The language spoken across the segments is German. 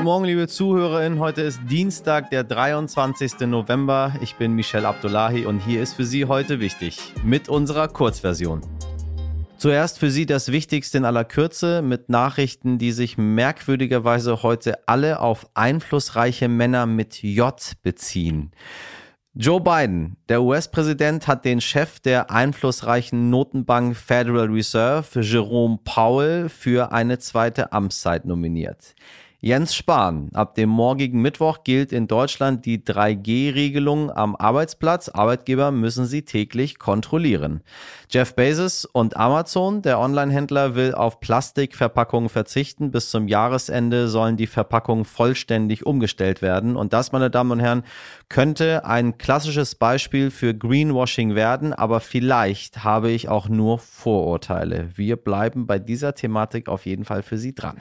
Guten Morgen, liebe ZuhörerInnen. Heute ist Dienstag, der 23. November. Ich bin Michel Abdullahi und hier ist für Sie heute wichtig mit unserer Kurzversion. Zuerst für Sie das Wichtigste in aller Kürze mit Nachrichten, die sich merkwürdigerweise heute alle auf einflussreiche Männer mit J beziehen. Joe Biden, der US-Präsident, hat den Chef der einflussreichen Notenbank Federal Reserve, Jerome Powell, für eine zweite Amtszeit nominiert. Jens Spahn. Ab dem morgigen Mittwoch gilt in Deutschland die 3G-Regelung am Arbeitsplatz. Arbeitgeber müssen sie täglich kontrollieren. Jeff Bezos und Amazon, der Online-Händler, will auf Plastikverpackungen verzichten. Bis zum Jahresende sollen die Verpackungen vollständig umgestellt werden. Und das, meine Damen und Herren, könnte ein klassisches Beispiel für Greenwashing werden. Aber vielleicht habe ich auch nur Vorurteile. Wir bleiben bei dieser Thematik auf jeden Fall für Sie dran.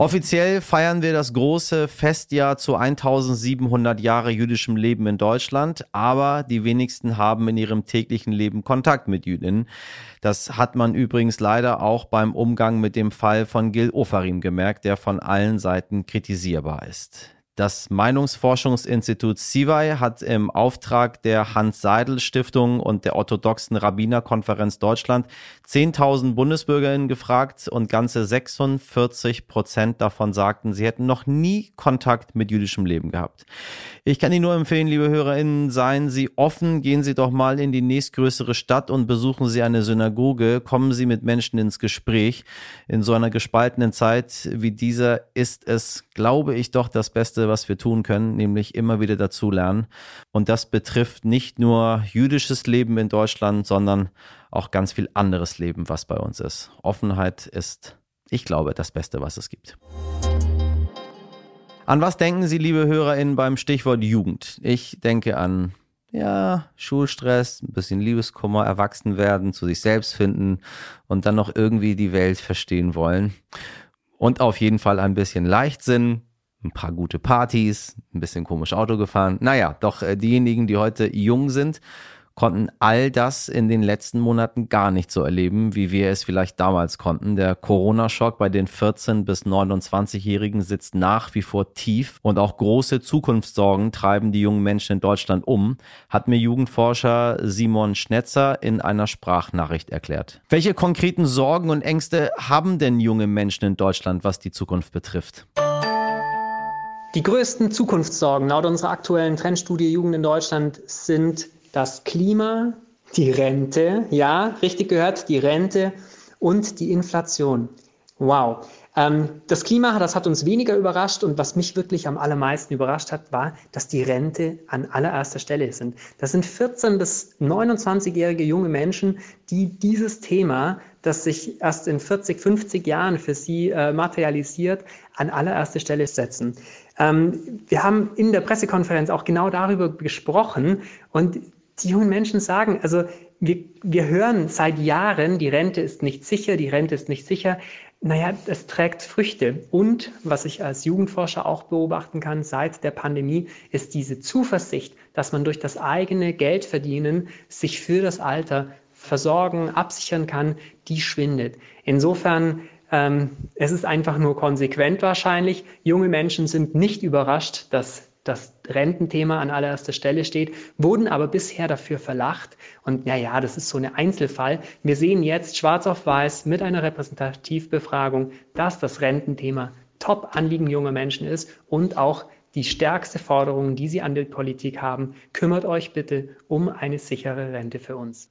Offiziell feiern wir das große Festjahr zu 1700 Jahre jüdischem Leben in Deutschland, aber die wenigsten haben in ihrem täglichen Leben Kontakt mit Jüdinnen. Das hat man übrigens leider auch beim Umgang mit dem Fall von Gil Ofarim gemerkt, der von allen Seiten kritisierbar ist. Das Meinungsforschungsinstitut CIVAI hat im Auftrag der Hans-Seidel-Stiftung und der orthodoxen Rabbinerkonferenz Deutschland 10.000 Bundesbürgerinnen gefragt und ganze 46 Prozent davon sagten, sie hätten noch nie Kontakt mit jüdischem Leben gehabt. Ich kann Ihnen nur empfehlen, liebe HörerInnen, seien Sie offen, gehen Sie doch mal in die nächstgrößere Stadt und besuchen Sie eine Synagoge, kommen Sie mit Menschen ins Gespräch. In so einer gespaltenen Zeit wie dieser ist es, glaube ich, doch das Beste, was wir tun können, nämlich immer wieder dazu lernen. Und das betrifft nicht nur jüdisches Leben in Deutschland, sondern auch ganz viel anderes Leben, was bei uns ist. Offenheit ist, ich glaube, das Beste, was es gibt. An was denken Sie, liebe HörerInnen, beim Stichwort Jugend? Ich denke an ja, Schulstress, ein bisschen Liebeskummer, erwachsen werden, zu sich selbst finden und dann noch irgendwie die Welt verstehen wollen. Und auf jeden Fall ein bisschen Leichtsinn, ein paar gute Partys, ein bisschen komisch Auto gefahren. Naja, doch äh, diejenigen, die heute jung sind, konnten all das in den letzten Monaten gar nicht so erleben, wie wir es vielleicht damals konnten. Der Corona-Schock bei den 14- bis 29-Jährigen sitzt nach wie vor tief und auch große Zukunftssorgen treiben die jungen Menschen in Deutschland um, hat mir Jugendforscher Simon Schnetzer in einer Sprachnachricht erklärt. Welche konkreten Sorgen und Ängste haben denn junge Menschen in Deutschland, was die Zukunft betrifft? Die größten Zukunftssorgen laut unserer aktuellen Trendstudie Jugend in Deutschland sind das Klima, die Rente, ja, richtig gehört, die Rente und die Inflation. Wow. Ähm, das Klima, das hat uns weniger überrascht und was mich wirklich am allermeisten überrascht hat, war, dass die Rente an allererster Stelle sind. Das sind 14 bis 29-jährige junge Menschen, die dieses Thema, das sich erst in 40, 50 Jahren für sie äh, materialisiert, an allererste Stelle setzen. Ähm, wir haben in der Pressekonferenz auch genau darüber gesprochen und die jungen Menschen sagen, also wir, wir hören seit Jahren, die Rente ist nicht sicher, die Rente ist nicht sicher. Naja, es trägt Früchte. Und was ich als Jugendforscher auch beobachten kann seit der Pandemie, ist diese Zuversicht, dass man durch das eigene Geldverdienen sich für das Alter versorgen, absichern kann, die schwindet. Insofern ähm, es ist einfach nur konsequent wahrscheinlich. Junge Menschen sind nicht überrascht, dass das Rententhema an allererster Stelle steht, wurden aber bisher dafür verlacht. Und naja, das ist so ein Einzelfall. Wir sehen jetzt schwarz auf weiß mit einer Repräsentativbefragung, dass das Rententhema Top-Anliegen junger Menschen ist und auch die stärkste Forderung, die sie an die Politik haben. Kümmert euch bitte um eine sichere Rente für uns.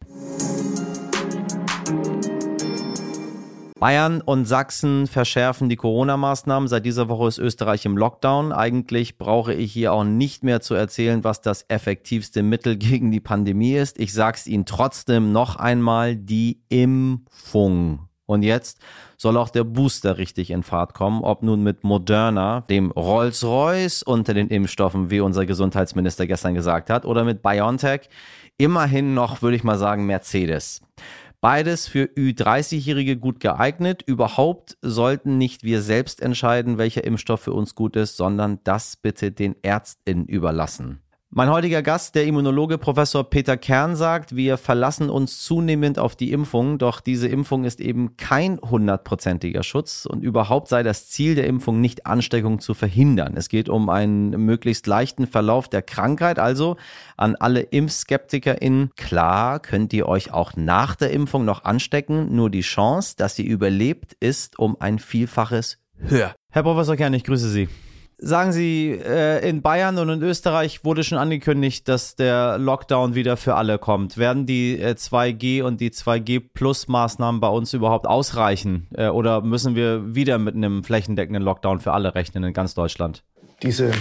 Bayern und Sachsen verschärfen die Corona-Maßnahmen. Seit dieser Woche ist Österreich im Lockdown. Eigentlich brauche ich hier auch nicht mehr zu erzählen, was das effektivste Mittel gegen die Pandemie ist. Ich sage es Ihnen trotzdem noch einmal, die Impfung. Und jetzt soll auch der Booster richtig in Fahrt kommen, ob nun mit Moderna, dem Rolls-Royce unter den Impfstoffen, wie unser Gesundheitsminister gestern gesagt hat, oder mit BioNTech. Immerhin noch, würde ich mal sagen, Mercedes. Beides für Ü30-Jährige gut geeignet. Überhaupt sollten nicht wir selbst entscheiden, welcher Impfstoff für uns gut ist, sondern das bitte den ÄrztInnen überlassen. Mein heutiger Gast, der Immunologe Professor Peter Kern, sagt, wir verlassen uns zunehmend auf die Impfung, doch diese Impfung ist eben kein hundertprozentiger Schutz und überhaupt sei das Ziel der Impfung nicht Ansteckung zu verhindern. Es geht um einen möglichst leichten Verlauf der Krankheit, also an alle ImpfskeptikerInnen, klar könnt ihr euch auch nach der Impfung noch anstecken, nur die Chance, dass ihr überlebt, ist um ein Vielfaches höher. Herr Professor Kern, ich grüße Sie. Sagen Sie, äh, in Bayern und in Österreich wurde schon angekündigt, dass der Lockdown wieder für alle kommt. Werden die äh, 2G und die 2G-Plus-Maßnahmen bei uns überhaupt ausreichen? Äh, oder müssen wir wieder mit einem flächendeckenden Lockdown für alle rechnen in ganz Deutschland? Diese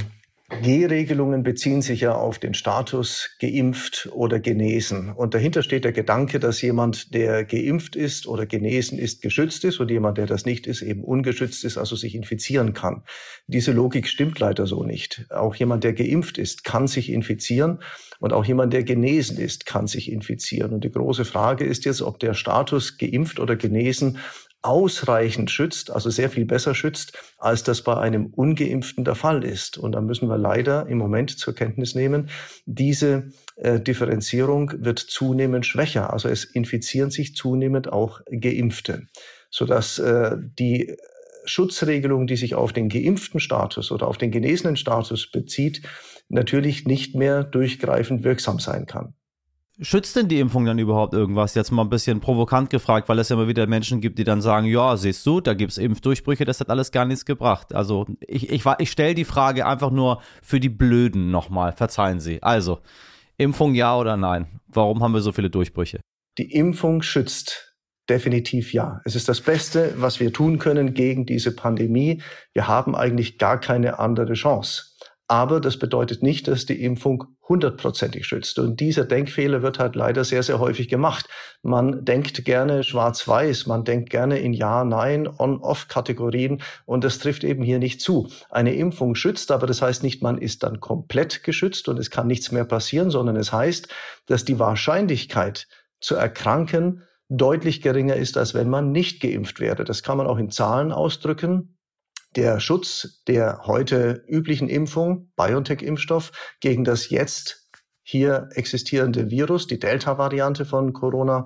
G-Regelungen beziehen sich ja auf den Status geimpft oder genesen. Und dahinter steht der Gedanke, dass jemand, der geimpft ist oder genesen ist, geschützt ist und jemand, der das nicht ist, eben ungeschützt ist, also sich infizieren kann. Diese Logik stimmt leider so nicht. Auch jemand, der geimpft ist, kann sich infizieren und auch jemand, der genesen ist, kann sich infizieren. Und die große Frage ist jetzt, ob der Status geimpft oder genesen ausreichend schützt, also sehr viel besser schützt, als das bei einem ungeimpften der Fall ist. Und da müssen wir leider im Moment zur Kenntnis nehmen, diese äh, Differenzierung wird zunehmend schwächer. Also es infizieren sich zunehmend auch Geimpfte, sodass äh, die Schutzregelung, die sich auf den geimpften Status oder auf den genesenen Status bezieht, natürlich nicht mehr durchgreifend wirksam sein kann. Schützt denn die Impfung dann überhaupt irgendwas? Jetzt mal ein bisschen provokant gefragt, weil es ja immer wieder Menschen gibt, die dann sagen, ja, siehst du, da gibt es Impfdurchbrüche, das hat alles gar nichts gebracht. Also ich, ich, ich stelle die Frage einfach nur für die Blöden nochmal, verzeihen Sie. Also, Impfung ja oder nein? Warum haben wir so viele Durchbrüche? Die Impfung schützt. Definitiv ja. Es ist das Beste, was wir tun können gegen diese Pandemie. Wir haben eigentlich gar keine andere Chance. Aber das bedeutet nicht, dass die Impfung hundertprozentig schützt. Und dieser Denkfehler wird halt leider sehr, sehr häufig gemacht. Man denkt gerne schwarz-weiß, man denkt gerne in Ja, Nein, On-Off-Kategorien und das trifft eben hier nicht zu. Eine Impfung schützt, aber das heißt nicht, man ist dann komplett geschützt und es kann nichts mehr passieren, sondern es heißt, dass die Wahrscheinlichkeit zu erkranken deutlich geringer ist, als wenn man nicht geimpft wäre. Das kann man auch in Zahlen ausdrücken der Schutz der heute üblichen Impfung, BioNTech-Impfstoff, gegen das jetzt hier existierende Virus, die Delta-Variante von Corona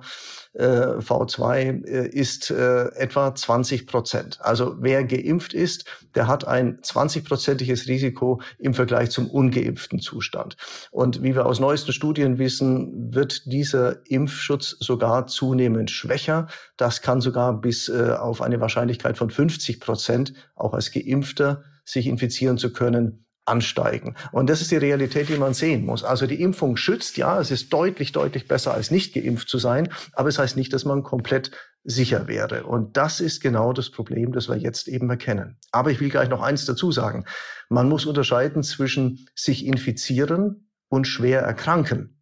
äh, V2, äh, ist äh, etwa 20 Prozent. Also wer geimpft ist, der hat ein 20-prozentiges Risiko im Vergleich zum ungeimpften Zustand. Und wie wir aus neuesten Studien wissen, wird dieser Impfschutz sogar zunehmend schwächer. Das kann sogar bis äh, auf eine Wahrscheinlichkeit von 50 Prozent auch als Geimpfter sich infizieren zu können, ansteigen. Und das ist die Realität, die man sehen muss. Also die Impfung schützt, ja, es ist deutlich, deutlich besser als nicht geimpft zu sein, aber es heißt nicht, dass man komplett sicher wäre. Und das ist genau das Problem, das wir jetzt eben erkennen. Aber ich will gleich noch eins dazu sagen. Man muss unterscheiden zwischen sich infizieren und schwer erkranken.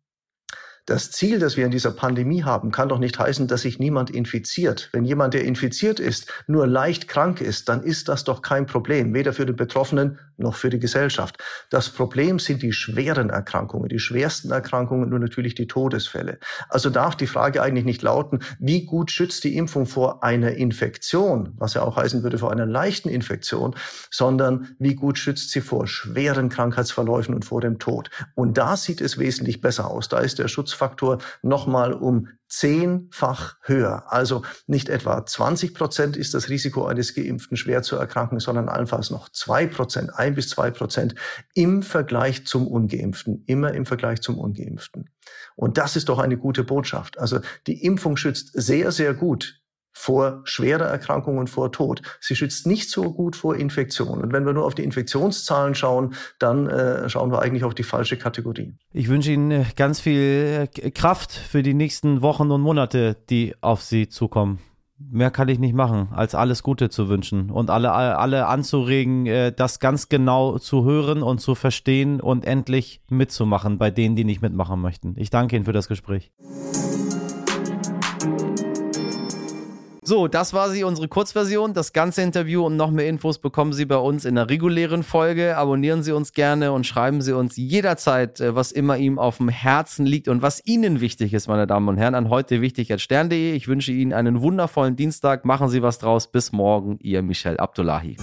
Das Ziel, das wir in dieser Pandemie haben, kann doch nicht heißen, dass sich niemand infiziert. Wenn jemand, der infiziert ist, nur leicht krank ist, dann ist das doch kein Problem, weder für den Betroffenen noch für die Gesellschaft. Das Problem sind die schweren Erkrankungen, die schwersten Erkrankungen und natürlich die Todesfälle. Also darf die Frage eigentlich nicht lauten, wie gut schützt die Impfung vor einer Infektion, was ja auch heißen würde vor einer leichten Infektion, sondern wie gut schützt sie vor schweren Krankheitsverläufen und vor dem Tod. Und da sieht es wesentlich besser aus. Da ist der Schutz Faktor nochmal um zehnfach höher. Also nicht etwa 20 Prozent ist das Risiko eines Geimpften schwer zu erkranken, sondern allenfalls noch zwei Prozent, ein bis zwei Prozent im Vergleich zum Ungeimpften, immer im Vergleich zum Ungeimpften. Und das ist doch eine gute Botschaft. Also die Impfung schützt sehr, sehr gut vor schwerer Erkrankung und vor Tod. Sie schützt nicht so gut vor Infektion. Und wenn wir nur auf die Infektionszahlen schauen, dann äh, schauen wir eigentlich auf die falsche Kategorie. Ich wünsche Ihnen äh, ganz viel äh, Kraft für die nächsten Wochen und Monate, die auf Sie zukommen. Mehr kann ich nicht machen, als alles Gute zu wünschen und alle, alle anzuregen, äh, das ganz genau zu hören und zu verstehen und endlich mitzumachen bei denen, die nicht mitmachen möchten. Ich danke Ihnen für das Gespräch. So, das war sie, unsere Kurzversion. Das ganze Interview und noch mehr Infos bekommen Sie bei uns in der regulären Folge. Abonnieren Sie uns gerne und schreiben Sie uns jederzeit, äh, was immer ihm auf dem Herzen liegt und was Ihnen wichtig ist, meine Damen und Herren, an heute wichtig als stern.de. Ich wünsche Ihnen einen wundervollen Dienstag. Machen Sie was draus. Bis morgen, Ihr Michel Abdullahi.